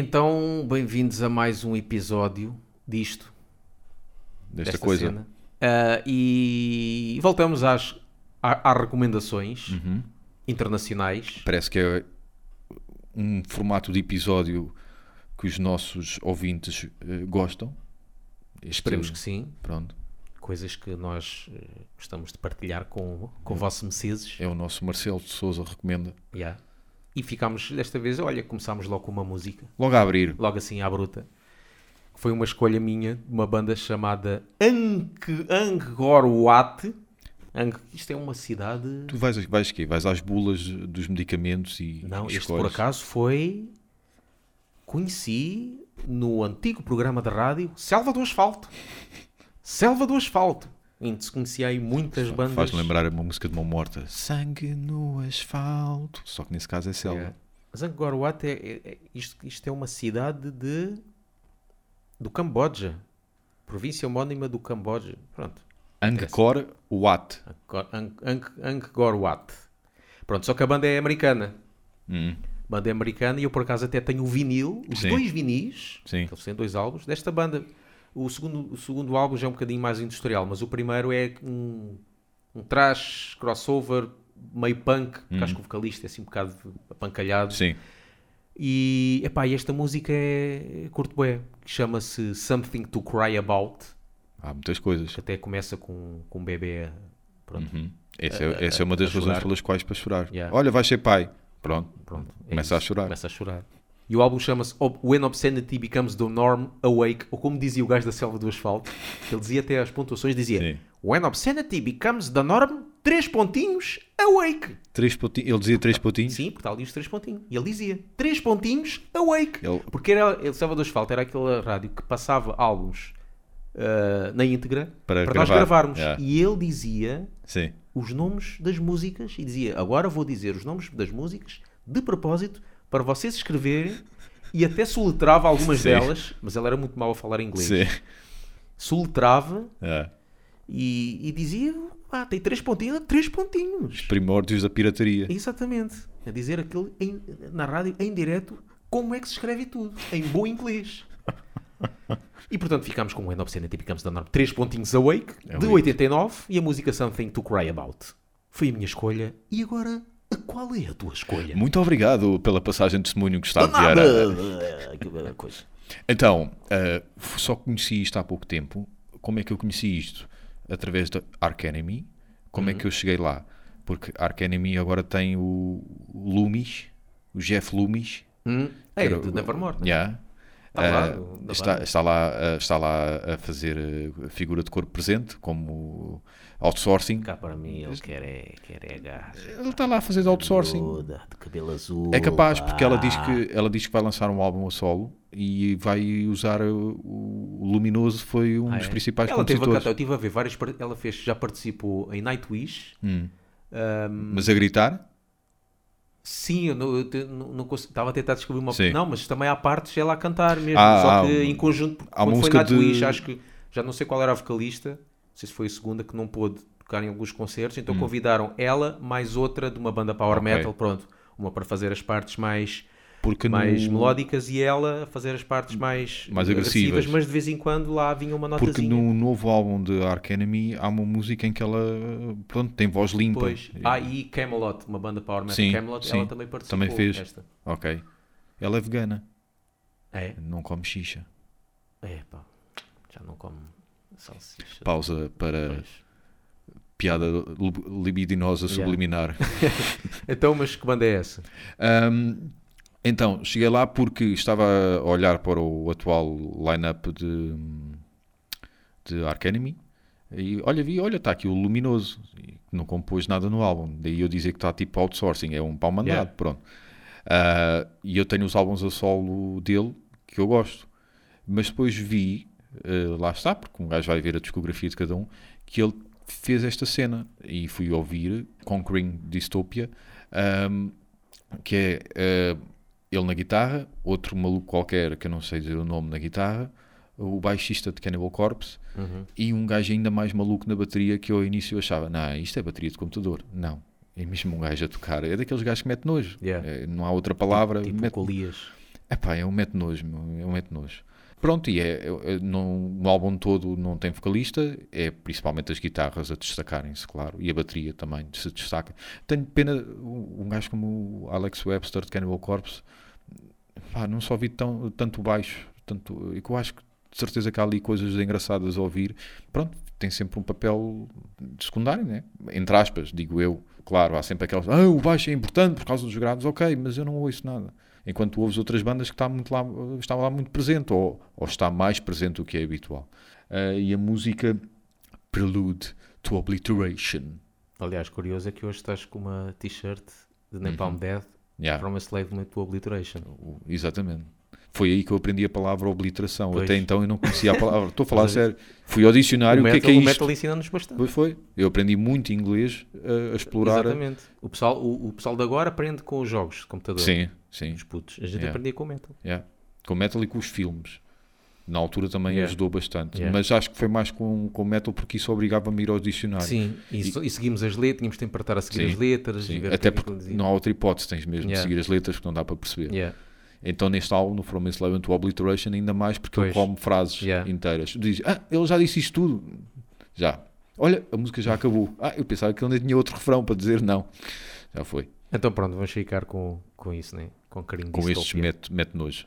Então, bem-vindos a mais um episódio disto. Desta coisa. Uh, e voltamos às, às recomendações uhum. internacionais. Parece que é um formato de episódio que os nossos ouvintes uh, gostam. Este, Esperemos que sim. Pronto. Coisas que nós uh, gostamos de partilhar com, com é. vossos meceses. É o nosso Marcelo de Souza recomenda. Yeah. E ficámos, desta vez, olha, começámos logo com uma música. Logo a abrir. Logo assim à bruta. foi uma escolha minha de uma banda chamada Ang- Angkor Wat. Ang- Isto é uma cidade. Tu vais, vais quê? Vais às bulas dos medicamentos e Não, este por acaso foi. Conheci no antigo programa de rádio Selva do Asfalto. Selva do Asfalto. Se conhecia aí muitas bandas. Faz-me lembrar uma música de mão morta. Sangue no asfalto. Só que nesse caso é selva. É. Mas Angkor Wat é, é- é- isto, isto é uma cidade de do Camboja. Província homónima do Camboja. Pronto. Angkor Wat. Angkor, Ang- Ang- Angkor Wat. Pronto, só que a banda é americana. Hum, banda é americana e eu por acaso até tenho o vinil, os Sim. dois vinis, Sim. que eles têm dois álbuns, desta banda. O segundo, o segundo álbum já é um bocadinho mais industrial, mas o primeiro é um, um trash, crossover, meio punk, porque acho que o vocalista é assim um bocado apancalhado. Hum. Sim. E, epá, e esta música é curto bué, que chama-se Something to Cry About, Há muitas coisas. que até começa com, com um bebê, pronto, Uhum. Essa, é, essa é uma das a razões chorar. pelas quais para chorar. Yeah. Olha, vais ser pai. Pronto. pronto. é Começa a isso. chorar. Começa a chorar. E o álbum chama-se When Obscenity Becomes the Norm, Awake, ou como dizia o gajo da Selva do Asfalto, ele dizia até as pontuações, dizia Sim. When Obscenity Becomes the Norm, três pontinhos, Awake. Três pontinhos. Ele dizia três pontinhos. Sim, porque está ali os três pontinhos. E ele dizia, três pontinhos, Awake. Ele- Porque era, ele, Selva do Asfalto era aquela rádio que passava álbuns ah, na íntegra Para para, nós gravar. gravarmos. Yeah. E ele dizia Sim. os nomes das músicas e dizia: Agora vou dizer os nomes das músicas de propósito para vocês escreverem. E até soletrava algumas Sim. delas, mas ele era muito mau a falar inglês. Sim. Soletrava É. e, e dizia: Ah, tem três pontinhos, três pontinhos. Primórdios da pirataria. Exatamente. A dizer aquilo em- na rádio, em direto, como é que se escreve tudo, em bom inglês. E portanto ficámos com o End Obscenity Becomes the Norm. Três pontinhos Awake, de Awake. 89, e a música Something to Cry About. Foi a minha escolha. E agora, qual é a tua escolha? Muito obrigado pela passagem de testemunho que está a De enviar. nada. Que coisa. Então, ah, só conheci isto há pouco tempo. Como é que eu conheci isto? Através da Arc Enemy. Como Uhum. é que eu cheguei lá? Porque Arc Enemy agora tem o Loomis, o Jeff Loomis. Hum? É, Era de o- Nevermore. né? Yeah. Está lá, Ah, do- da está, banda. está, lá, ah, está lá a fazer a figura de corpo presente, como outsourcing. Cá para mim, ele quer é, quer é gajo. Ele está lá a fazer outsourcing. De cabelo azul. É capaz, porque ela diz, pá. que, ela diz que vai lançar um álbum a solo e vai usar o, o Luminoso, foi um Ah, dos é? principais ela teve a compositores. eu estive a ver várias. Ela fez, já participou em Nightwish. Hum. Ahm, Mas a gritar? Sim, eu não, eu não, estava a tentar descobrir uma. Sim. Não, mas também há partes ela a cantar mesmo. Ah, só há que um- em conjunto. há quando foi música de- Nightwish, acho que já não sei qual era a vocalista. Não sei se foi a segunda que não pôde tocar em alguns concertos. Então convidaram ela mais outra de uma banda power Hum. Ok. metal. Pronto, uma para fazer as partes mais. Porque mais no, melódicas e ela a fazer as partes mais, Mais agressivas. mas de vez em quando lá vinha uma notazinha. porque no novo álbum de Ark Enemy há uma música em que ela pronto, tem voz limpa. Pois. Ah, e Camelot, uma banda power metal Sim, Camelot, sim. ela também participou. Também fez. Esta. Ok. Ela é vegana, É, não come xixa. é, pá. Já não como salsicha. Pausa para Pois. piada li- libidinosa Yeah. subliminar. Então, mas que banda é essa? Ahm, então, cheguei lá porque estava a olhar para o atual line-up de, de Ark Enemy e olha, vi, olha, está aqui o Luminoso, e não compôs nada no álbum, daí eu dizer que está tipo outsourcing, é um pau mandado, Yeah. pronto. Ah, e eu tenho os álbuns a solo dele que eu gosto, mas depois vi, ah, lá está, porque um gajo vai ver a discografia de cada um, que ele fez esta cena e fui ouvir Conquering Dystopia, ahm, que é eh, ele na guitarra, outro maluco qualquer que eu não sei dizer o nome na guitarra, o baixista de Cannibal Corpse Uhum. e um gajo ainda mais maluco na bateria que eu ao início achava, não, isto é bateria de computador. Não, é mesmo um gajo a tocar, é daqueles gajos que mete nojo. Yeah. Eh, não há outra palavra. Tipo mete... Colias. Epá, é um mete nojo, é um mete nojo. Pronto, e é, é- não, no álbum todo não tem vocalista, é principalmente as guitarras a destacarem-se, claro, e a bateria também se destaca. Tenho pena, um gajo como o Alex Webster de Cannibal Corpse, pá, não só vi tão, tanto baixo, tanto, e que eu acho que de certeza que há ali coisas engraçadas a ouvir. Pronto, tem sempre um papel secundário, né? entre aspas, digo eu. Claro, há sempre aquelas, ah, o baixo é importante por causa dos grados, ok, mas eu não ouço nada. Enquanto ouves outras bandas que está, muito lá, está lá muito presente, ou, ou está mais presente do que é habitual. Uh, e a música Prelude to Obliteration. Aliás, curioso é que hoje estás com uma t-shirt de Napalm Death Yeah. from a Slave to Obliteration. O- Exatamente. Foi aí que eu aprendi a palavra obliteração. Pois. Até então eu não conhecia a palavra. Estou a falar a é- sério. Fui ao dicionário, o o que é metal, que é o isto? metal ensina-nos bastante. Foi, foi. Eu aprendi muito inglês uh, a explorar. Exatamente. O pessoal, o, o pessoal de agora aprende com os jogos de computador. Sim, sim. Os putos. A gente Yeah. aprendia com o metal. Yeah. Com metal e com os filmes. Na altura também Yeah. ajudou bastante. Yeah. Mas acho que foi mais com, com metal porque isso obrigava-me a ir ao dicionário. Sim, e, e seguimos as letras, tínhamos de interpretar a seguir Sim, as letras. Sim, e Até é que porque não há outra hipótese, tens mesmo de Yeah. seguir as letras que não dá para perceber. Yeah. Então neste álbum, no From Enslavement to Obliteration, ainda mais porque ele Pois. come frases Yeah. inteiras. Diz, ah, ele já disse isto tudo. Já. Olha, a música já acabou. Ah, eu pensava que ele ainda tinha outro refrão para dizer não. Já foi. Então pronto, vamos ficar com, com isso, né? Com carinho Com estes distopia. mete, mete nojo.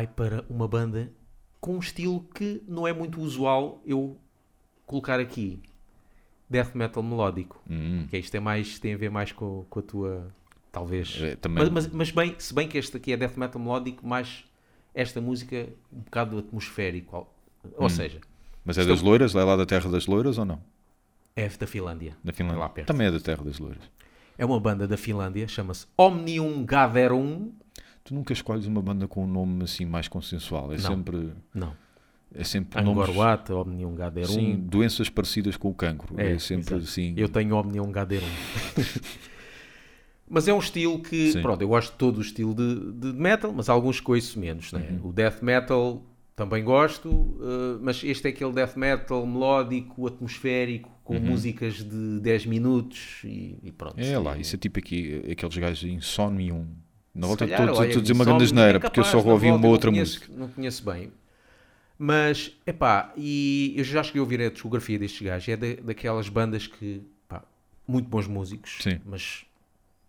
Vai para uma banda com um estilo que não é muito usual eu colocar aqui. Death metal melódico. Hum. Que isto é mais, tem a ver mais com, com a tua. Talvez. É, também- Mas, mas, mas bem, se bem que este aqui é death metal melódico, mais esta música um bocado atmosférico. Ou, Hum. seja, Mas é Estou- das loiras? É lá da terra das loiras ou não? é da Finlândia. Da Finlândia? lá perto. Também é da terra das loiras. É uma banda da Finlândia, chama-se Omnium Gatherum. Tu nunca escolhes uma banda com um nome assim mais consensual. É Não. sempre, Não, é sempre nomes, Angorwat, Omnium Gatherum. sim, doenças parecidas com o cancro. É, sempre exato. assim. Eu tenho Omnium Gatherum. mas é um estilo que, Sim. pronto, eu gosto de todo o estilo de, de metal, mas alguns conheço menos, né? Uhum. O death metal também gosto, eh, mas este é aquele death metal melódico, atmosférico, com músicas de 10 minutos e, e pronto. Uhum. É lá, isso é tipo aqui, aqueles gajos de Insomnium. Não vou olha, a dizer uma grande asneira, é porque eu só ouvi uma outra música. Não conheço bem. Mas, epá, e eu já cheguei a ouvir a discografia destes gajos. É da- daquelas bandas que, pá, muito bons músicos, Sim. mas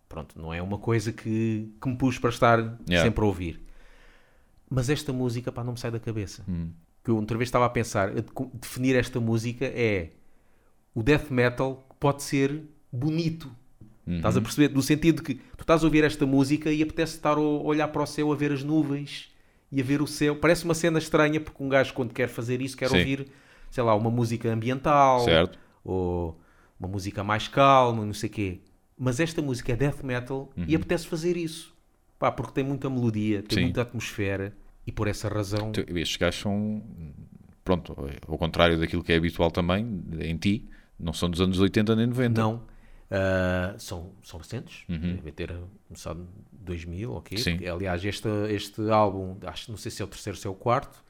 pronto, não é uma coisa que, que me pus para estar Yeah. sempre a ouvir. Mas esta música, pá, não me sai da cabeça. Hum. Que eu outra vez estava a pensar, a de- definir esta música é o death metal que pode ser bonito. Uhum. Estás a perceber? No sentido que tu estás a ouvir esta música e apetece estar a olhar para o céu a ver as nuvens e a ver o céu. Parece uma cena estranha porque um gajo quando quer fazer isso quer Sim. ouvir, sei lá, uma música ambiental Certo? ou uma música mais calma, não sei o quê. Mas esta música é death metal e apetece fazer isso. Pá, porque tem muita melodia, tem Uhum. Sim. muita atmosfera e por essa razão... Estes gajos são, pronto, ao contrário daquilo que é habitual também em ti, não são dos anos 80 nem 90. Não. Ah, são, são recentes, Uhum. devem ter começado em 2000, ok? Sim. Aliás, este, este álbum, acho não sei se é o terceiro ou se é o quarto,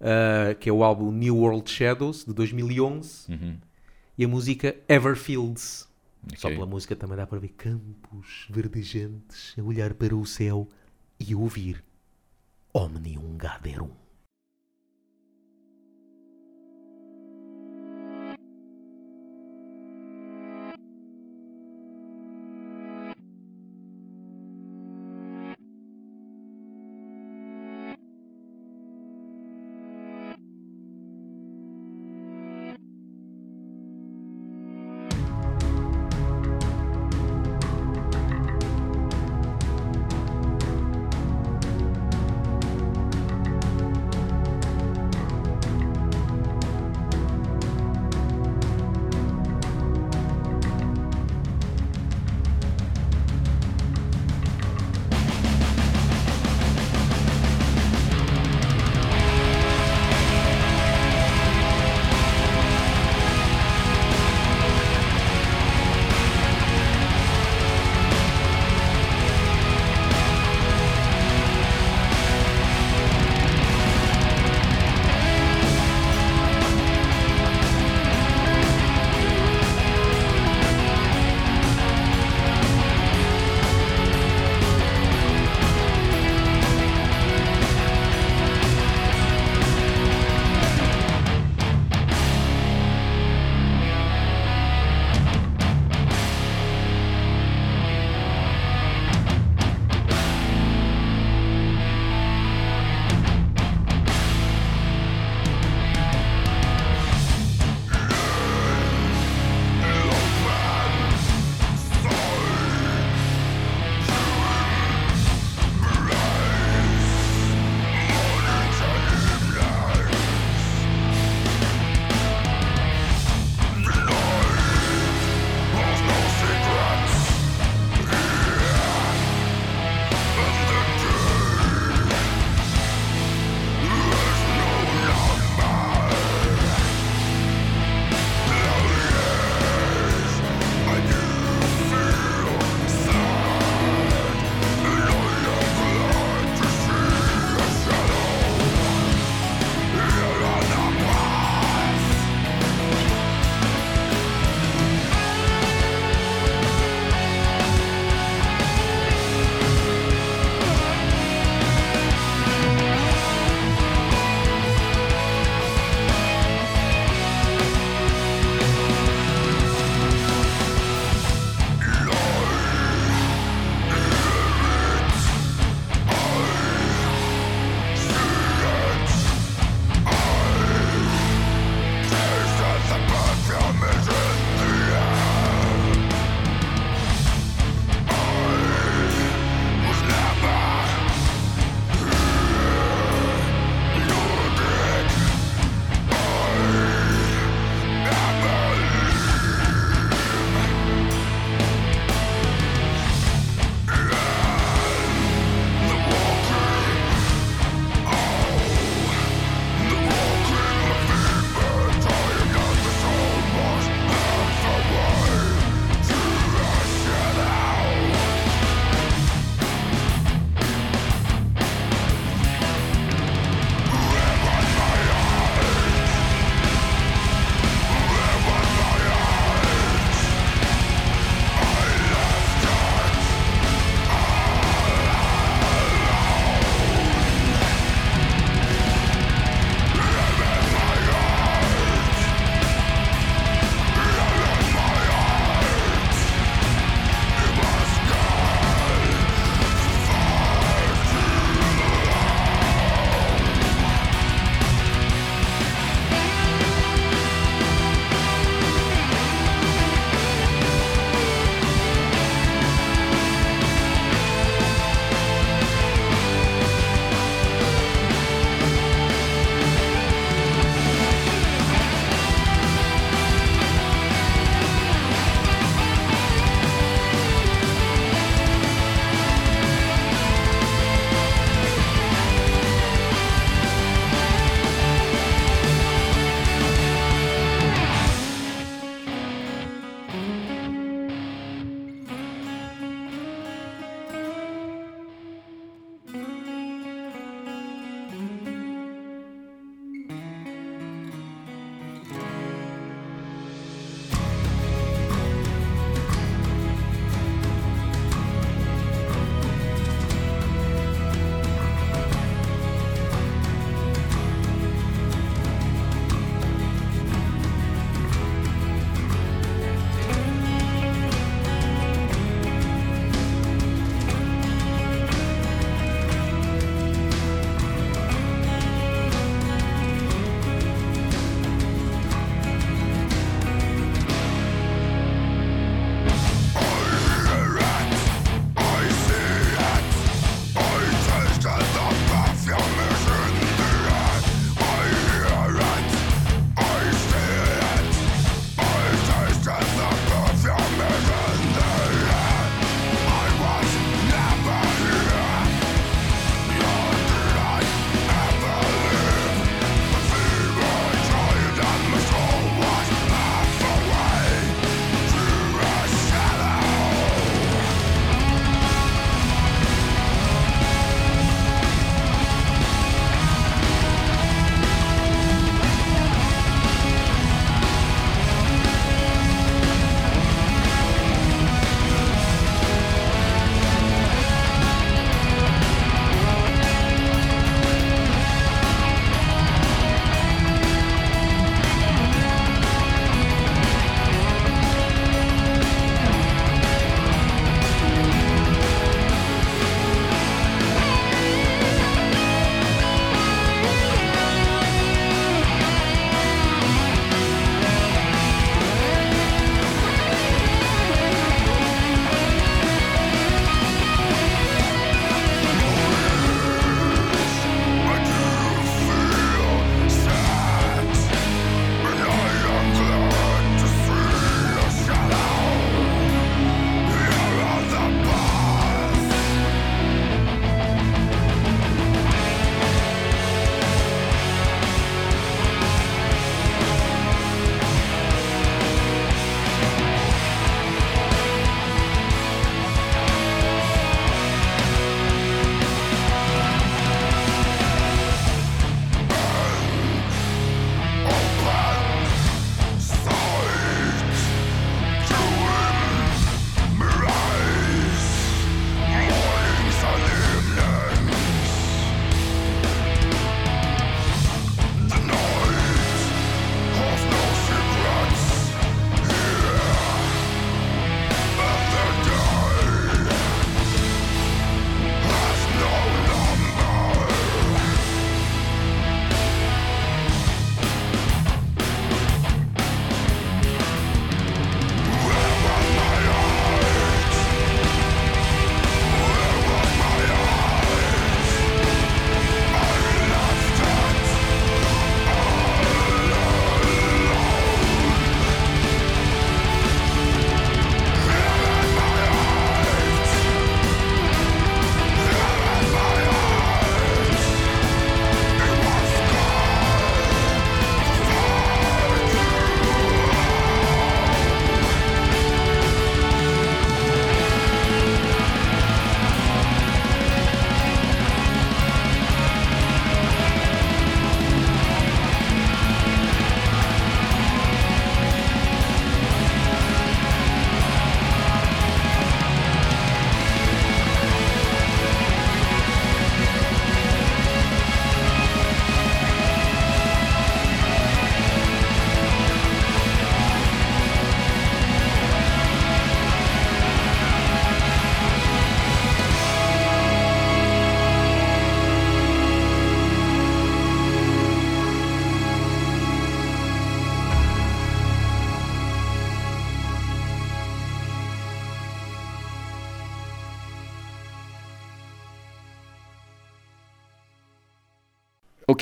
ah, que é o álbum New World Shadows, de 2011, Uhum. e a música Everfields. Só Ok. pela música também dá para ver campos verdejantes, a olhar para o céu e ouvir Omnium Gatherum.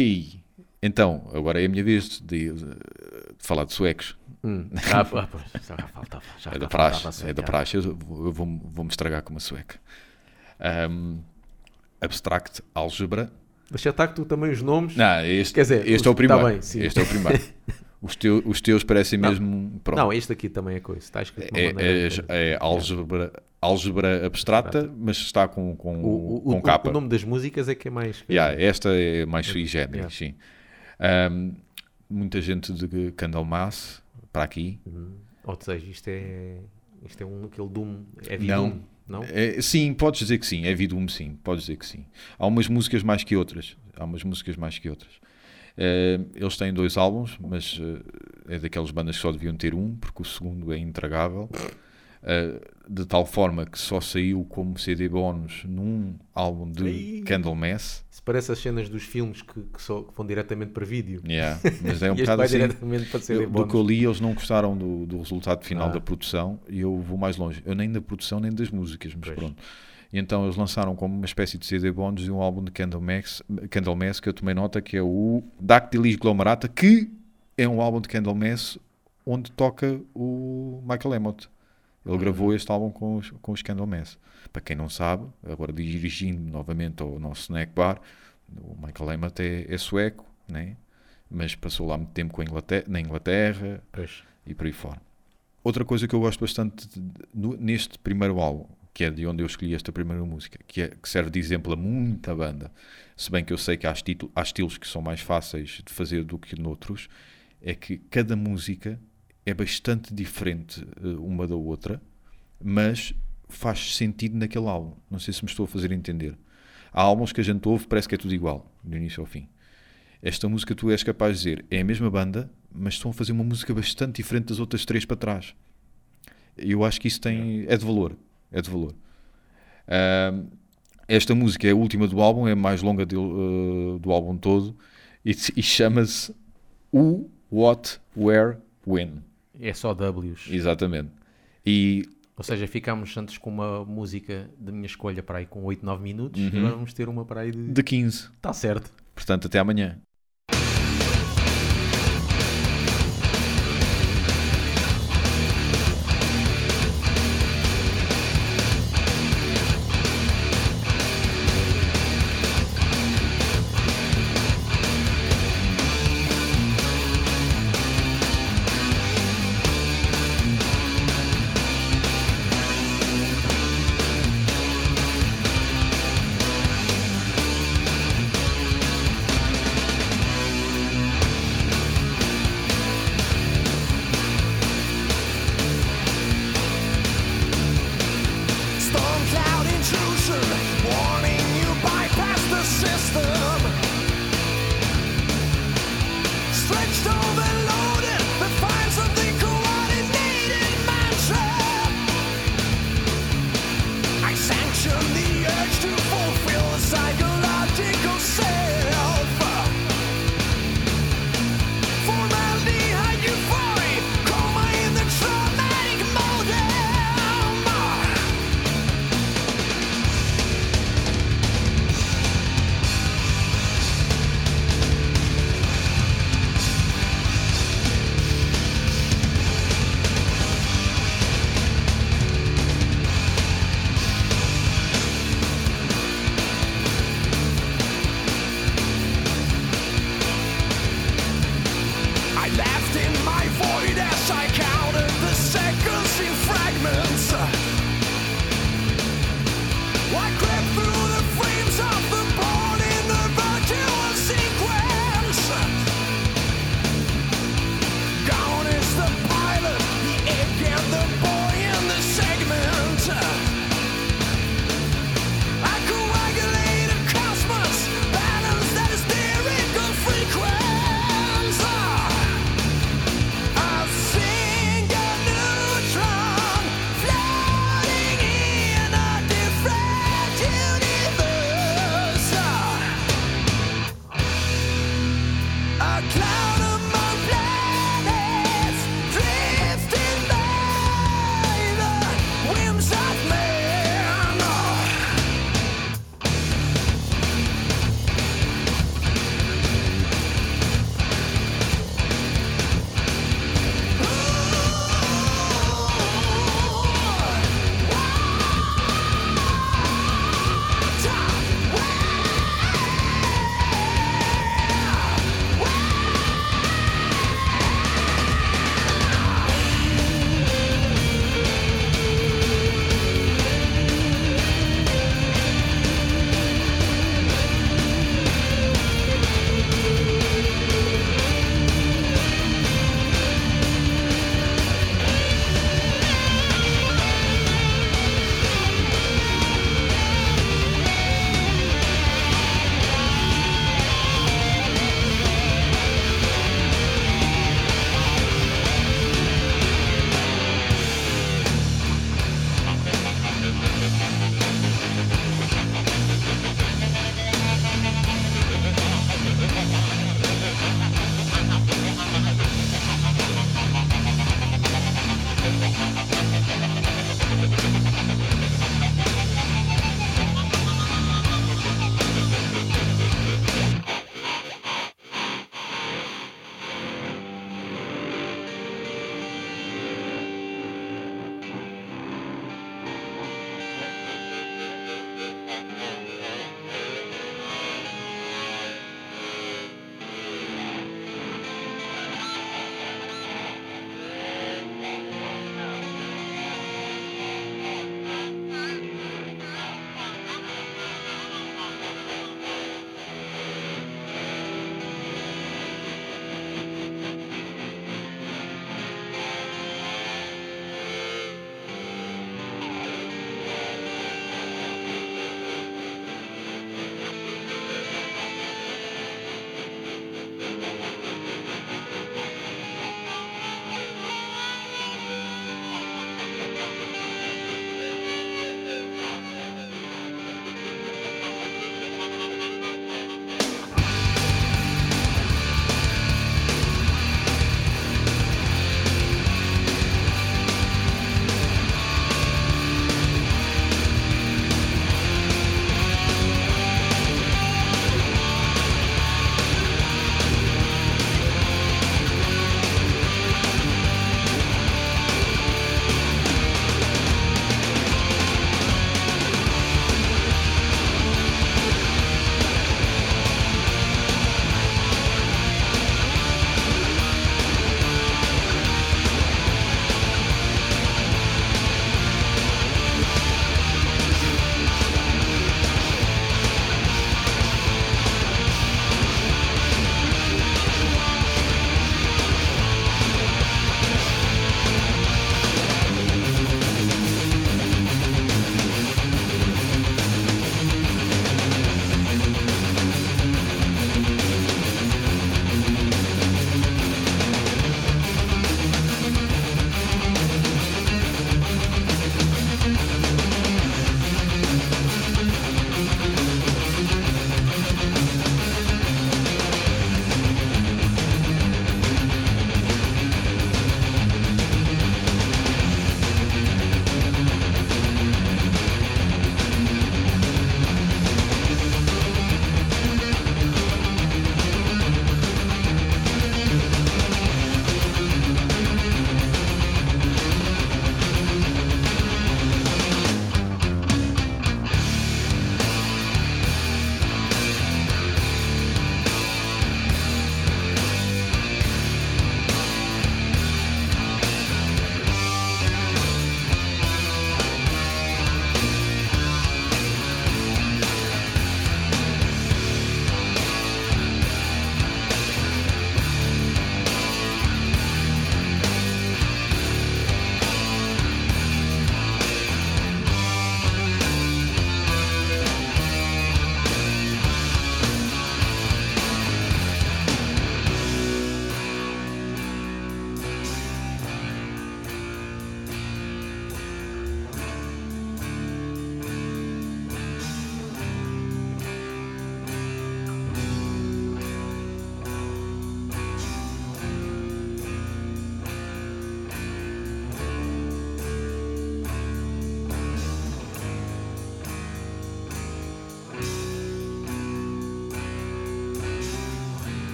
Ok, então, agora é a minha vez de, de falar de suecos. Hum. Ah, pois, já faltava. Já É da praxe, é da praxe. Eu vou- vou-me vou-me estragar com uma sueca. Ahm, abstract Álgebra. Deixa estar que tu também os nomes. Não, este, Quer dizer, este os- é o primeiro. tá bem, este é o primeiro. Os, teu- os teus parecem Não. mesmo. Pronto. Não, este aqui também é coisa. Está escrito é, maneira é, é álgebra, álgebra abstrata, mas está com, com, O, o, com o, capa. o nome das músicas é que é mais. Yeah, esta é mais sui generis, Yeah. sim. Ahm, muita gente de Candlemas para aqui. Uhum. Ou seja, isto é. Isto é um aquele Doom. É Não. Vidum, não? É, sim, podes dizer que sim. É Vidum, sim. Podes dizer que sim. Há umas músicas mais que outras. Há umas músicas mais que outras. Eh, eles têm dois álbuns, mas eh, é daquelas bandas que só deviam ter um, porque o segundo é intragável. Eh, de tal forma que só saiu como CD bónus num álbum de Ei. Candlemass. Isso parece as cenas dos filmes que, que, só, que vão diretamente para vídeo. Yeah, mas é um e bocado assim. diretamente para ser Eu- do que eu li, eles não gostaram do, do resultado final Ah. da produção e eu vou mais longe. Eu nem da produção nem das músicas, mas Pois. pronto. E então eles lançaram como uma espécie de CD bónus de um álbum de Candlemass, Candlemass que eu tomei nota que é o Dactylis Glomerata, que é um álbum de Candlemass onde toca o Michael Amott. Ele gravou este álbum com os, com os. Para quem não sabe, agora dirigindo novamente ao nosso snack bar, o Michael Amott é, é sueco, né? mas passou lá muito tempo com a Inglaterra, na Inglaterra Pois. e por aí fora. Outra coisa que eu gosto bastante de- de- neste primeiro álbum, que é de onde eu escolhi esta primeira música, que, é- que serve de exemplo a muita banda, se bem que eu sei que há, estilo- há estilos que são mais fáceis de fazer do que noutros, é que cada música é bastante diferente eh, uma da outra, mas faz sentido naquele álbum. Não sei se me estou a fazer entender. Há álbuns que a gente ouve, parece que é tudo igual, do início ao fim. Esta música tu és capaz de dizer, é a mesma banda, mas estão a fazer uma música bastante diferente das outras três para trás. Eu acho que isso tem, é de valor. É de valor. Ahm, esta música é a última do álbum, é a mais longa do, eh, do álbum todo e, e chama-se Who, What, Where, When. É só W's. Exatamente. E Ou seja, ficámos antes com uma música da minha escolha para aí com 8, 9 minutos. Uhum. E agora vamos ter uma para aí de. de 15. Está certo. Portanto, até amanhã.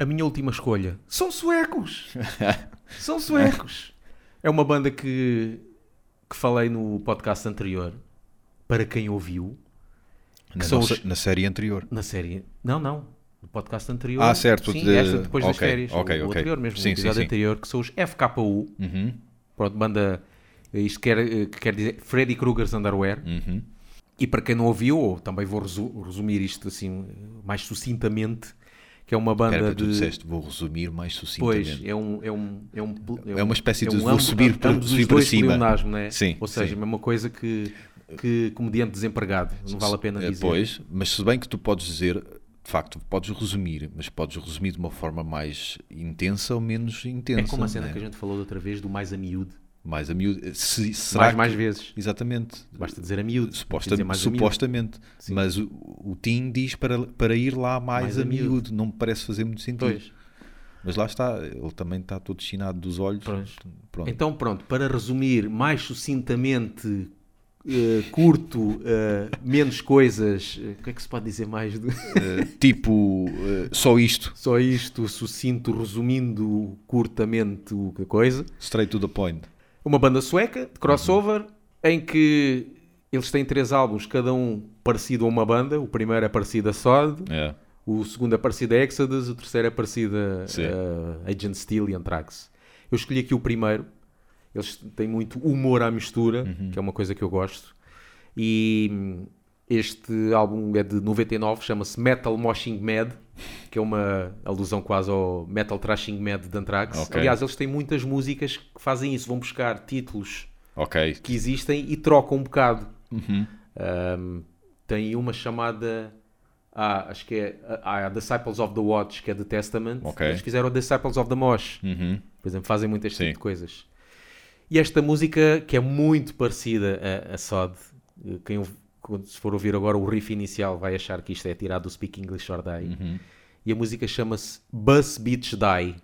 A minha última escolha são suecos. são suecos. É uma banda que, que falei no podcast anterior. Para quem ouviu, Na, nossa- os- na série anterior. na série. Não, não. No podcast anterior. Ah, certo, Sim, de- esta depois das ok, férias. ok, o, o ok. anterior mesmo, Sim, o episódio sim. anterior, que são os FKU. Uhum, Pronto, banda. Isto quer, que quer dizer Freddy Krueger's Underwear. uhum. E para quem não ouviu, ou também vou resu- resumir isto assim mais sucintamente, que é uma banda Espera, tu de. disseste, vou resumir mais Pois, sucintamente. é um, é um, é um, É uma espécie de vou ambos- subir para- ambos os subir para cima. pleonasmo, né? Sim, Ou seja, sim. a mesma coisa que, que comediante desempregado. Não vale a pena Eh, dizer. Pois, mas se bem que tu podes dizer, de facto, podes resumir, mas podes resumir de uma forma mais intensa ou menos intensa. é como a cena né? que a gente falou da outra vez do mais a miúdo. Mais a miúdo. Se, será Mais, que- mais vezes. Exatamente. Basta dizer a miúdo. Suposta- dizer miúdo. supostamente. Sim. Mas o, o Tim diz para, para ir lá mais, Mais a a miúdo. miúdo. Não me parece fazer muito sentido. Pois. Mas lá está, ele também está todo chinado dos olhos. Pronto. Então, pronto, para resumir mais sucintamente eh, curto, eh, menos coisas. eh, O que é que se pode dizer mais? de- tipo, só isto, Só isto, sucinto, resumindo curtamente o que a coisa. straight to the point. Uma banda sueca, de crossover, em que eles têm três álbuns, cada um parecido a uma banda. O primeiro é parecido a Sod, É. o segundo é parecido a Exodus, o terceiro é parecido a a Agent Steel e Anthrax. Eu escolhi aqui o primeiro. Eles têm muito humor à mistura, Uhum. que é uma coisa que eu gosto. E hum, este álbum é de 99, chama-se Metal Moshing Mad, que é uma alusão quase ao Metal Trashing Mad de Anthrax. Ok. Aliás, eles têm muitas músicas que fazem isso, vão buscar títulos Ok. que existem e trocam um bocado. Uhum. Um, tem uma chamada. Ah, acho que é ah, a Disciples of the Watch, que é The Testament. Ok. Eles fizeram Disciples of the Mosh. Uhum. Por exemplo, fazem Sim. tipo de coisas. E esta música, que é muito parecida a, a Sod, eh, quem se for ouvir agora o riff inicial vai achar que isto é tirado do Speak English or Die. Uhum. E a música chama-se Bus Beach Die.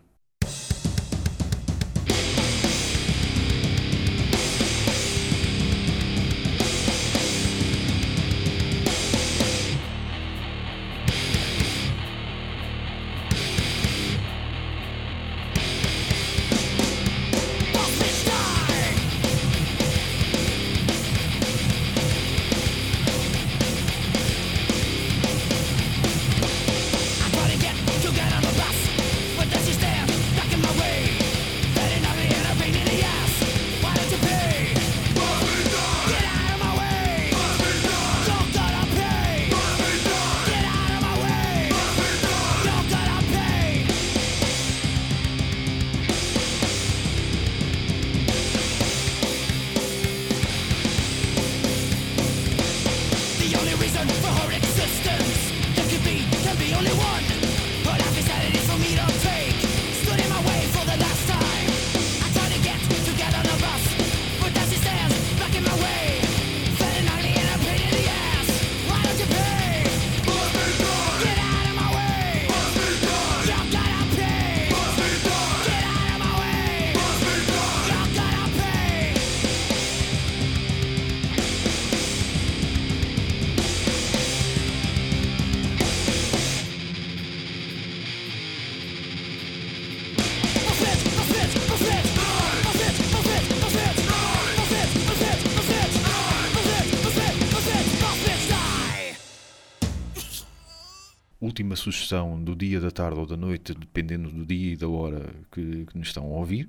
Sugestão do dia, da tarde ou da noite, dependendo do dia e da hora que, que nos estão a ouvir.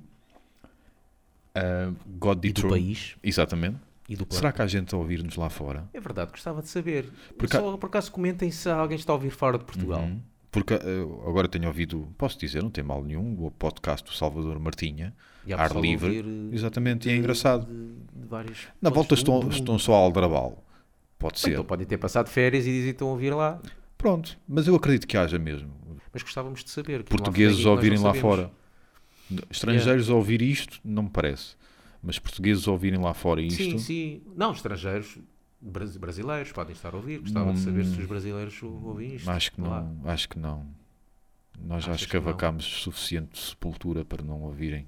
Ah, God E do país Exatamente. e do Será que há gente a ouvir-nos lá fora? É verdade, gostava de saber. Porque- Só por acaso comentem se alguém está a ouvir fora de Portugal. Uhum. Porque ah, agora tenho ouvido, posso dizer, não tem mal nenhum, o podcast do Salvador Martinha, E Ar livre. ouvir, eh, Exatamente, e é de- engraçado. de- de vários Na volta estão, estão só a aldrabal. Pode ser. Então podem ter passado férias e dizem que estão a ouvir lá. Pronto, mas eu acredito que haja mesmo. Mas gostávamos de saber. que Portugueses a ouvirem lá fora. Estrangeiros a ouvir isto, não me parece. Mas portugueses a ouvirem lá fora isto. Sim, sim. Não, estrangeiros, bras- brasileiros podem estar a ouvir. Gostava de Não- saber se os brasileiros ouvem isto. Acho que lá. não, acho que não. Nós já Achas escavacámos suficiente sepultura para não ouvirem.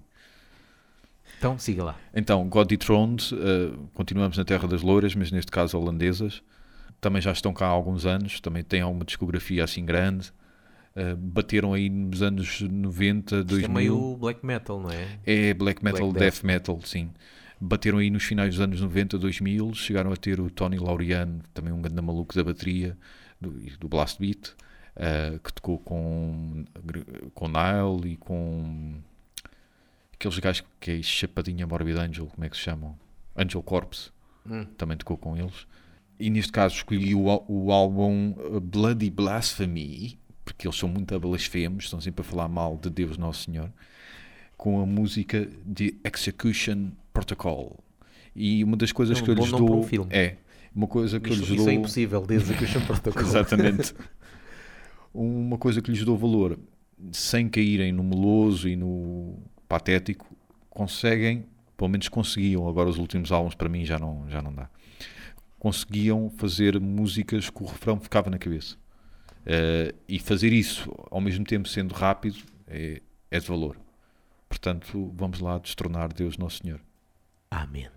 Então, siga lá. Então, God Dethroned, eh, continuamos na Terra das Louras, mas neste caso holandesas. Também já estão cá há alguns anos, também têm alguma discografia assim grande. Eh, bateram aí nos anos 90, Isto 2000. é meio black metal, não é? É black metal, Black death metal, sim. Bateram aí nos finais dos anos 90, 2000, chegaram a ter o Tony Laureano, também um grande maluco da bateria, do, do Blast Beat, eh, que tocou com, com Nile e com aqueles gajos que é Chapadinha Morbid Angel, como é que se chamam? Angel Corpse, Hum. também tocou com eles. E neste caso escolhi o, o álbum uh, Bloody Blasphemy, porque eles são muito blasfemos, estão sempre a falar mal de Deus Nosso Senhor, com a música de Execution Protocol. E uma das coisas É um que eu lhes dou um filme. é uma coisa que eu Isso, lhes isso dou é impossível, desde que eu protocolo. Exatamente. Uma coisa que lhes dou valor, sem caírem no meloso e no patético, conseguem, pelo menos conseguiam, agora os últimos álbuns para mim já não, já não dá, conseguiam fazer músicas que o refrão ficava na cabeça. Eh, e fazer isso, ao mesmo tempo sendo rápido, é, é de valor. Portanto, vamos lá destronar Deus Nosso Senhor. Amém.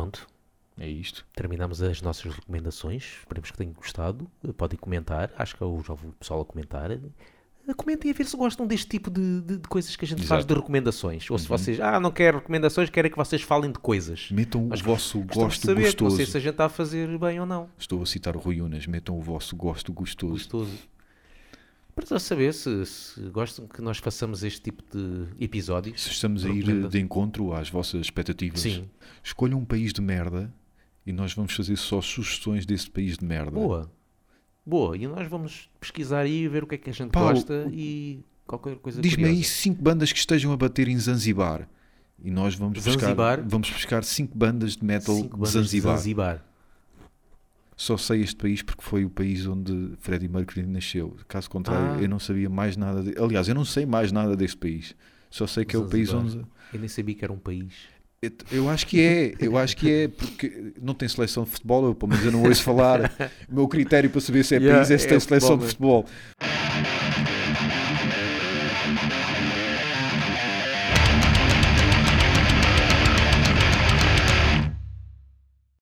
Pronto, É isto. terminamos as nossas recomendações. Esperemos que tenham gostado. Podem comentar. Acho que eu já ouvi o pessoal a comentar. Comentem a ver se gostam deste tipo de, de- de coisas que a gente faz Exato. de recomendações. Ou se vocês, ah, não quero recomendações, querem que vocês falem de coisas. Metam Nós o vosso gosto saber, gostoso. Não sei se a gente está a fazer bem ou não. Estou a citar o Rui Unas. Metam o vosso gosto gostoso. Gostoso. Para saber se, se gostam que nós façamos este tipo de episódios. Se estamos a ir de encontro às vossas expectativas, Sim. escolham um país de merda e nós vamos fazer só sugestões desse país de merda. Boa. Boa. E nós vamos pesquisar aí, ver o que é que a gente gosta e qualquer coisa Diz-me aí cinco bandas que estejam a bater em Zanzibar. E nós vamos Zanzibar? buscar, vamos buscar cinco bandas de metal Cinco bandas Zanzibar. de Zanzibar. Só sei este país porque foi o país onde Freddie Mercury nasceu. Caso contrário, Ah. eu não sabia mais nada. De... Aliás, eu não sei mais nada deste país. Só sei que é o país onde. Eu nem sabia que era um país. Eu- Eu acho que é, eu acho que é, porque não tem seleção de futebol, eu, pelo menos eu não ouço falar. O meu critério para saber se é Yeah, país é se é tem seleção futebol de futebol.